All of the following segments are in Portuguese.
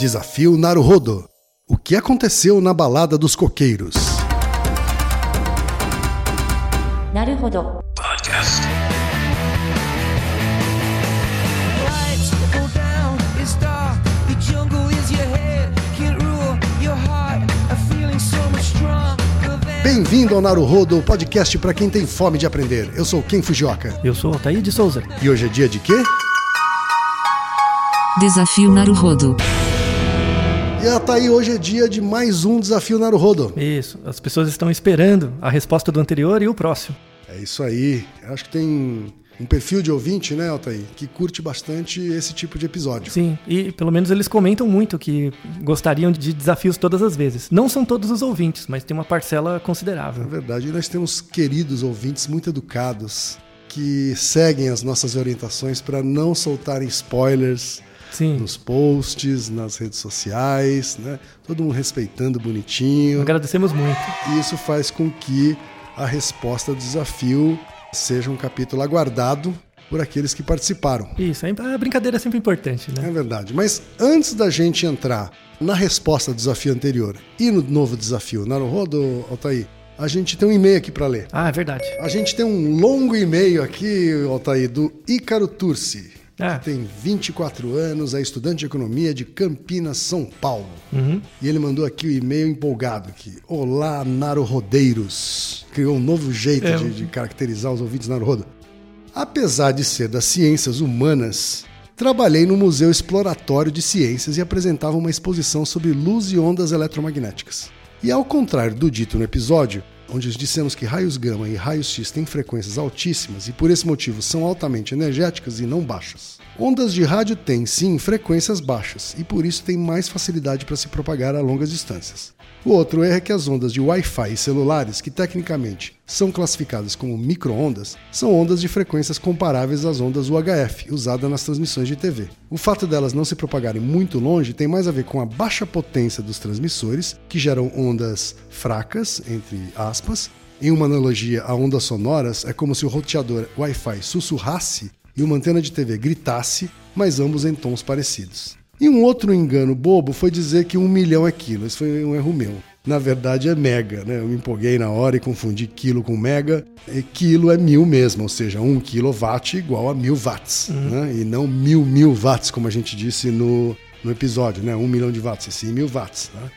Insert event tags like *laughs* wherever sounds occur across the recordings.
Desafio Naruhodo. O que aconteceu na balada dos coqueiros? Naruhodo. Podcast. Bem-vindo ao Naruhodo, o podcast para quem tem fome de aprender. Eu sou Ken Fujioka. Eu sou Altair de Souza. E hoje é dia de quê? Desafio Naruhodo. Naruhodo. E ah, tá aí, hoje é dia de mais um Desafio Naruhodo. Isso, as pessoas estão esperando a resposta do anterior e o próximo. É isso aí. Acho que tem um perfil de ouvinte, né, Altair, que curte bastante esse tipo de episódio. Sim, e pelo menos eles comentam muito que gostariam de desafios todas as vezes. Não são todos os ouvintes, mas tem uma parcela Na considerável. verdade, nós temos queridos ouvintes muito educados que seguem as nossas orientações para não soltarem spoilers Sim, nos posts, nas redes sociais, né? Todo mundo respeitando bonitinho. agradecemos muito. E isso faz com que a resposta do desafio seja um capítulo aguardado por aqueles que participaram. Isso, a brincadeira é sempre importante, É né? verdade. Mas antes da gente entrar na resposta do desafio anterior e no novo desafio, Naruhodo, Altair, a gente tem um e-mail aqui para ler. Ah, é verdade. A gente tem um longo e-mail aqui, Altair, do Ícaro Turci. Ah. Que tem 24 anos, é estudante de economia de Campinas, São Paulo. Uhum. E ele mandou aqui o e-mail empolgado aqui. Olá, Naruhodeiros. Criou um novo jeito É. de, de caracterizar os ouvintes Naruhodo. Apesar de ser das ciências humanas, trabalhei no Museu Exploratório de Ciências e apresentava uma exposição sobre luz e ondas eletromagnéticas. E ao contrário do dito no episódio, onde dissemos que raios gama e raios X têm frequências altíssimas e por esse motivo são altamente energéticas e não baixas. Ondas de rádio têm sim frequências baixas e por isso têm mais facilidade para se propagar a longas distâncias. O outro erro é que as ondas de Wi-Fi e celulares, que tecnicamente são classificadas como microondas, são ondas de frequências comparáveis às ondas UHF, usadas nas transmissões de TV. O fato delas não se propagarem muito longe tem mais a ver com a baixa potência dos transmissores, que geram ondas fracas, entre aspas. Em uma analogia a ondas sonoras, é como se o roteador Wi-Fi sussurrasse e uma antena de TV gritasse, mas ambos em tons parecidos. E um outro engano bobo foi dizer que um milhão é quilo. Isso foi um erro meu. Na verdade é mega, né? Eu me empolguei na hora e confundi quilo com mega. E quilo é mil mesmo, ou seja, um quilowatt igual a mil watts, né? E não mil mil watts, como a gente disse no, no episódio, né? Um milhão de watts, e sim mil watts, né?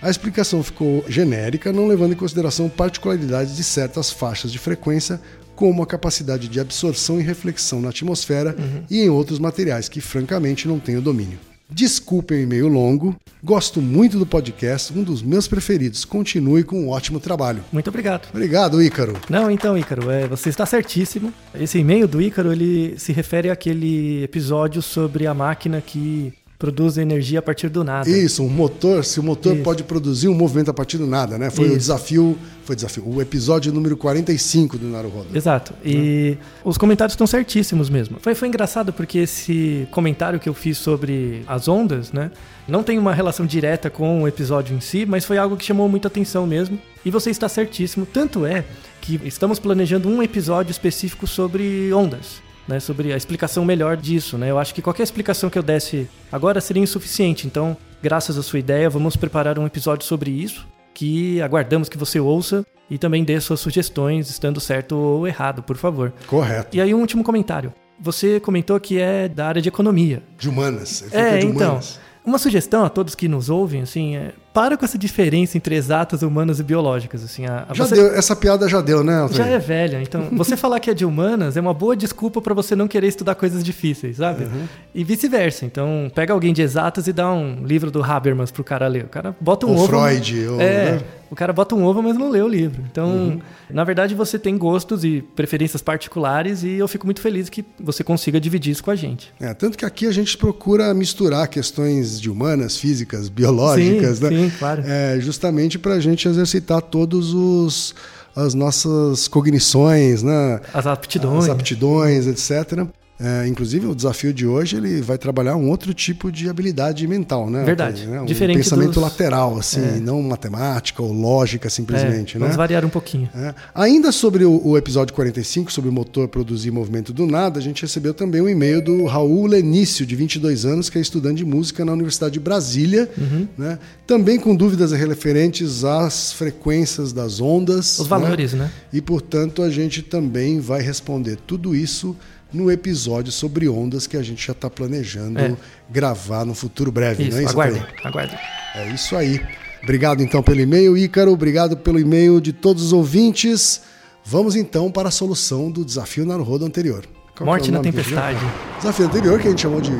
A explicação ficou genérica, não levando em consideração particularidades de certas faixas de frequência, como a capacidade de absorção e reflexão na atmosfera e em outros materiais que, francamente, não tenho domínio. Desculpem o e-mail longo, gosto muito do podcast, um dos meus preferidos. Continue com um ótimo trabalho. Muito obrigado. Obrigado, Ícaro. Não, então, Ícaro, é, você está certíssimo. Esse e-mail do Ícaro, ele se refere àquele episódio sobre a máquina que produz energia a partir do nada. Isso, um motor, se o motor Isso. pode produzir um movimento a partir do nada, né? Foi o Isso. desafio, foi desafio, o episódio número 45 do Naruhodo. Exato. E os comentários estão certíssimos mesmo. Foi, foi engraçado porque esse comentário que eu fiz sobre as ondas, né? Não tem uma relação direta com o episódio em si, mas foi algo que chamou muita atenção mesmo. E você está certíssimo. Tanto é que estamos planejando um episódio específico sobre ondas. Né, sobre a explicação melhor disso, né? Eu acho que qualquer explicação que eu desse agora seria insuficiente. Então, graças à sua ideia, vamos preparar um episódio sobre isso, que aguardamos que você ouça e também dê suas sugestões, estando certo ou errado, por favor. Correto. E aí um último comentário. Você comentou que é da área de economia. De humanas. É, é de então. humanas. Uma sugestão a todos que nos ouvem, assim, é para com essa diferença entre exatas, humanas e biológicas, assim. A, a Já você- deu, essa piada já deu, né, Altair? já é velha, então *laughs* você falar que é de humanas é uma boa desculpa para você não querer estudar coisas difíceis, sabe? Uhum. E vice-versa. Então, pega alguém de exatas e dá um livro do Habermas pro cara ler. O cara bota um Ou ovo. Freud, *laughs* ou, é, né? O cara bota um ovo, mas não lê o livro. Então, Uhum. na verdade, você tem gostos e preferências particulares e eu fico muito feliz que você consiga dividir isso com a gente. É, tanto que aqui a gente procura misturar questões de humanas, físicas, biológicas, Sim, né? sim, claro. É, justamente para a gente exercitar todos os as nossas cognições, né? As aptidões. As aptidões, etc. É, inclusive, o desafio de hoje ele vai trabalhar um outro tipo de habilidade mental, né? Verdade. Né? Um Diferente pensamento dos- lateral, assim, É. não matemática ou lógica simplesmente, É, né? Vamos variar um pouquinho. É. Ainda sobre o, o episódio 45, sobre o motor produzir movimento do nada, a gente recebeu também um e-mail do Raul Lenício, de 22 anos, que é estudante de música na Universidade de Brasília, Uhum. né? também com dúvidas referentes às frequências das ondas. Os valores, né? E, portanto, a gente também vai responder tudo isso no episódio sobre ondas que a gente já está planejando É. gravar no futuro breve, Isso, não é isso? aguardem, aguardem. É isso aí. Obrigado então pelo e-mail, Ícaro. Obrigado pelo e-mail de todos os ouvintes. Vamos então para a solução do desafio Naruhodo anterior. Qual é Morte o na tempestade. Desafio anterior que a gente chamou de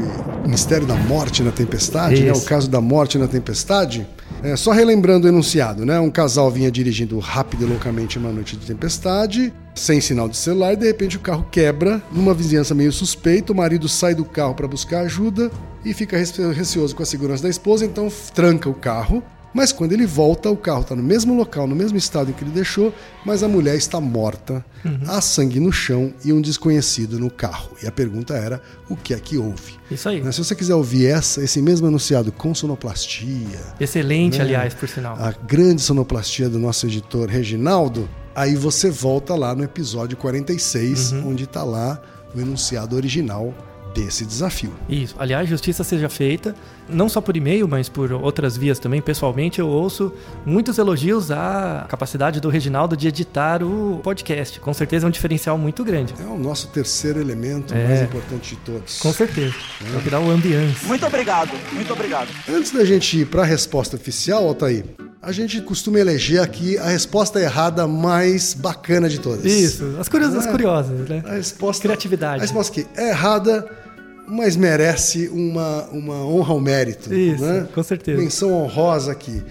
Mistério da Morte na Tempestade, né? o caso da morte na tempestade. É, só relembrando o enunciado, né? Um casal vinha dirigindo rápido e loucamente uma noite de tempestade, sem sinal de celular, e de repente o carro quebra numa vizinhança meio suspeita. O marido sai do carro para buscar ajuda e fica rece- receoso com a segurança da esposa, então tranca o carro. Mas quando ele volta, o carro está no mesmo local, no mesmo estado em que ele deixou, mas a mulher está morta, há sangue no chão e um desconhecido no carro. E a pergunta era: o que é que houve? Isso aí. Né, Se você quiser ouvir essa, esse mesmo anunciado com sonoplastia, Excelente, né? aliás, por sinal. a grande sonoplastia do nosso editor Reginaldo, aí você volta lá no episódio 46, Uhum. onde está lá o enunciado original desse desafio. Isso. Aliás, justiça seja feita, não só por e-mail, mas por outras vias também. Pessoalmente, eu ouço muitos elogios à capacidade do Reginaldo de editar o podcast. Com certeza é um diferencial muito grande. É o nosso terceiro elemento É. mais importante de todos. Com certeza. É o que dá o ambiance. Muito obrigado, muito obrigado. Antes da gente ir para a resposta oficial, Altair, a gente costuma eleger aqui a resposta errada mais bacana de todas. Isso. As, curios, as É. curiosas, né? A resposta. Criatividade. A resposta que é errada, mas merece uma, uma honra ao mérito. Isso, né? com certeza. Menção honrosa aqui.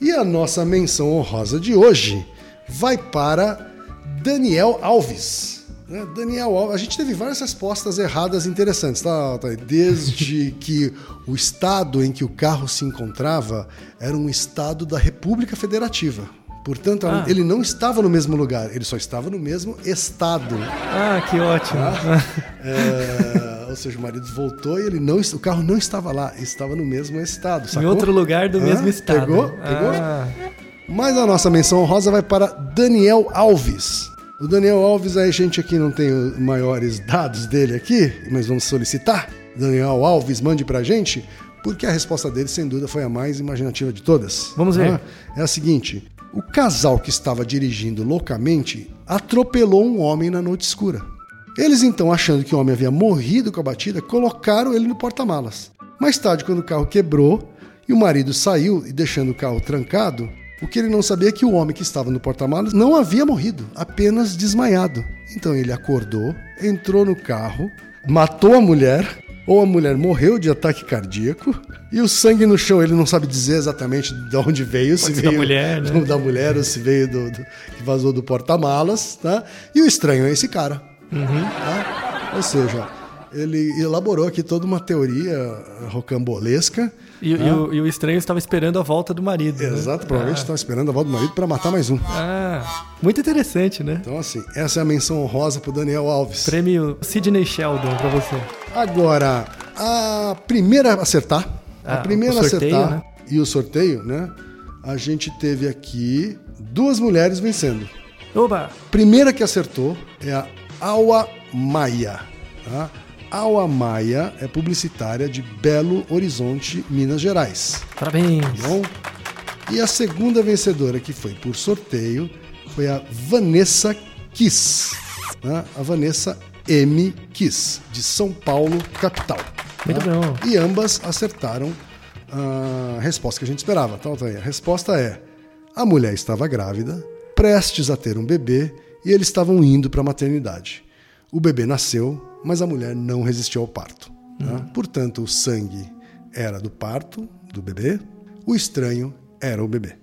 E a nossa menção honrosa de hoje vai para Daniel Alves. né? Daniel Alves, a gente teve várias respostas erradas interessantes, tá? Desde *laughs* que o estado em que o carro se encontrava era um estado da República Federativa. Portanto, Ah. ele não estava no mesmo lugar, ele só estava no mesmo estado. Ah, que ótimo. É, ou seja, o marido voltou e ele não, o carro não estava lá, estava no mesmo estado. em Sacou? outro lugar do Hã? mesmo estado. Pegou? Pegou? Ah, Mas a nossa menção honrosa vai para Daniel Alves. O Daniel Alves, a gente aqui não tem os maiores dados dele aqui, mas vamos solicitar. Daniel Alves, mande pra gente, porque a resposta dele, sem dúvida, foi a mais imaginativa de todas. Vamos ver. Ah, É a seguinte: o casal que estava dirigindo loucamente atropelou um homem na noite escura. Eles então, achando que o homem havia morrido com a batida, colocaram ele no porta-malas. Mais tarde, quando o carro quebrou e o marido saiu e deixando o carro trancado, o que ele não sabia é que o homem que estava no porta-malas não havia morrido, apenas desmaiado. Então ele acordou, entrou no carro, matou a mulher, ou a mulher morreu de ataque cardíaco, e o sangue no chão ele não sabe dizer exatamente de onde veio, se Pode ser veio da mulher, né? *laughs* da mulher ou se veio do, do- que vazou do porta-malas, tá? E o estranho é esse cara. Uhum. tá? Ou seja, ele elaborou aqui toda uma teoria rocambolesca. e, e o, e o estranho estava esperando a volta do marido. né? Exato, provavelmente estava esperando a volta do marido para matar mais um. Ah, muito interessante, né? Então, assim, essa é a menção honrosa pro Daniel Alves. Prêmio Sidney Sheldon pra você. Agora, a primeira a acertar, a Ah, primeira o a sorteio, acertar né? e o sorteio, né? A gente teve aqui duas mulheres vencendo. Oba! Primeira que acertou é a Aua Maia. Tá? Aua Maia é publicitária de Belo Horizonte, Minas Gerais. Parabéns! tá Bom? E a segunda vencedora, que foi por sorteio, foi a Vanessa Kiss. né? A Vanessa M. Kiss, de São Paulo, capital. Muito tá? bom. E ambas acertaram a resposta que a gente esperava. Tá, Altair? A resposta é: a mulher estava grávida, prestes a ter um bebê, e eles estavam indo para a maternidade. O bebê nasceu, mas a mulher não resistiu ao parto. tá? Hum. Portanto, o sangue era do parto do bebê, o estranho era o bebê.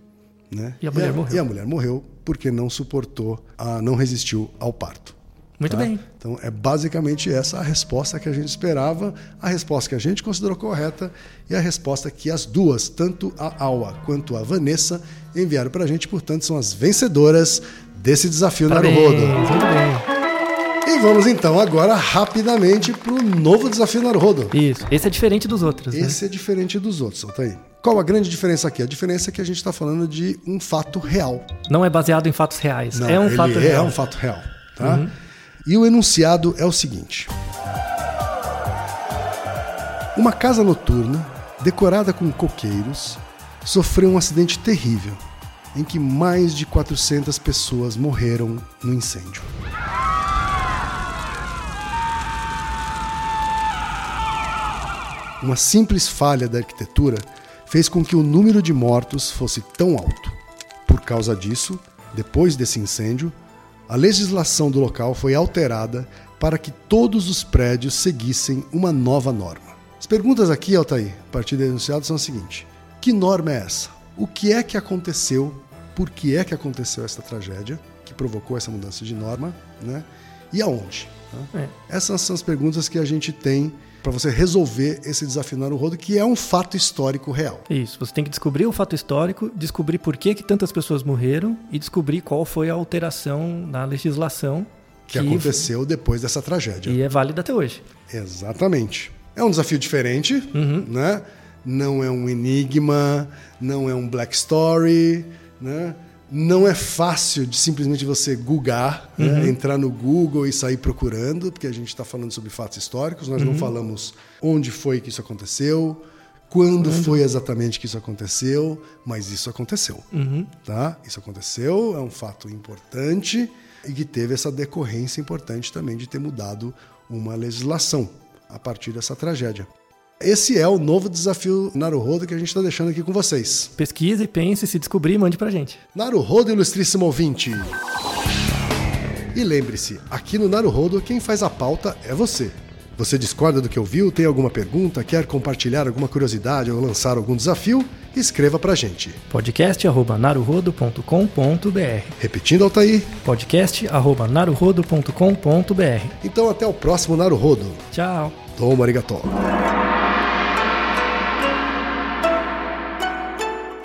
Né? E a mulher morreu. E a mulher morreu porque não suportou, a, não resistiu ao parto. Muito tá? bem. Então é basicamente essa a resposta que a gente esperava, a resposta que a gente considerou correta e a resposta que as duas, tanto a Aua quanto a Vanessa, enviaram para a gente. Portanto, são as vencedoras desse desafio Parabéns! Naruhodo. Muito bem. E vamos então agora rapidamente pro novo desafio Naruhodo. Isso. Esse é diferente dos outros. né? Esse é diferente dos outros, Altair. Qual a grande diferença aqui? A diferença é que a gente está falando de um fato real. Não é baseado em fatos reais. Não, é um ele fato é real. Uhum. um fato real. Tá? E o enunciado é o seguinte: Uma casa noturna, decorada com coqueiros, sofreu um acidente terrível em que mais de 400 pessoas morreram no incêndio. Uma simples falha da arquitetura fez com que o número de mortos fosse tão alto. Por causa disso, depois desse incêndio, a legislação do local foi alterada para que todos os prédios seguissem uma nova norma. As perguntas aqui, Altair, a partir do enunciado, são as seguintes: Que norma é essa? O que é que aconteceu? Por que é que aconteceu essa tragédia que provocou essa mudança de norma? Né? E aonde? tá? É. Essas são as perguntas que a gente tem para você resolver esse desafio no rodo, que é um fato histórico real. Isso, você tem que descobrir o fato histórico, descobrir por que, que tantas pessoas morreram e descobrir qual foi a alteração na legislação Que aconteceu depois dessa tragédia. e é válida até hoje. Exatamente. É um desafio diferente, né? Não é um enigma, não é um black story, né? Não é fácil de simplesmente você googar, né? entrar no Google e sair procurando, porque a gente está falando sobre fatos históricos, nós não falamos onde foi que isso aconteceu, quando foi exatamente que isso aconteceu, mas isso aconteceu. Tá? Isso aconteceu, é um fato importante e que teve essa decorrência importante também de ter mudado uma legislação a partir dessa tragédia. Esse é o novo desafio Naruhodo que a gente está deixando aqui com vocês. Pesquise, pense, se descobrir, mande pra gente. Naruhodo, ilustríssimo ouvinte. E lembre-se, aqui no Naruhodo, quem faz a pauta é você. Você discorda do que ouviu, tem alguma pergunta, quer compartilhar alguma curiosidade ou lançar algum desafio? Escreva pra gente. podcast@naruhodo.com.br. Repetindo, Altair. podcast@naruhodo.com.br. Então até o próximo Naruhodo. Tchau. Domo arigato.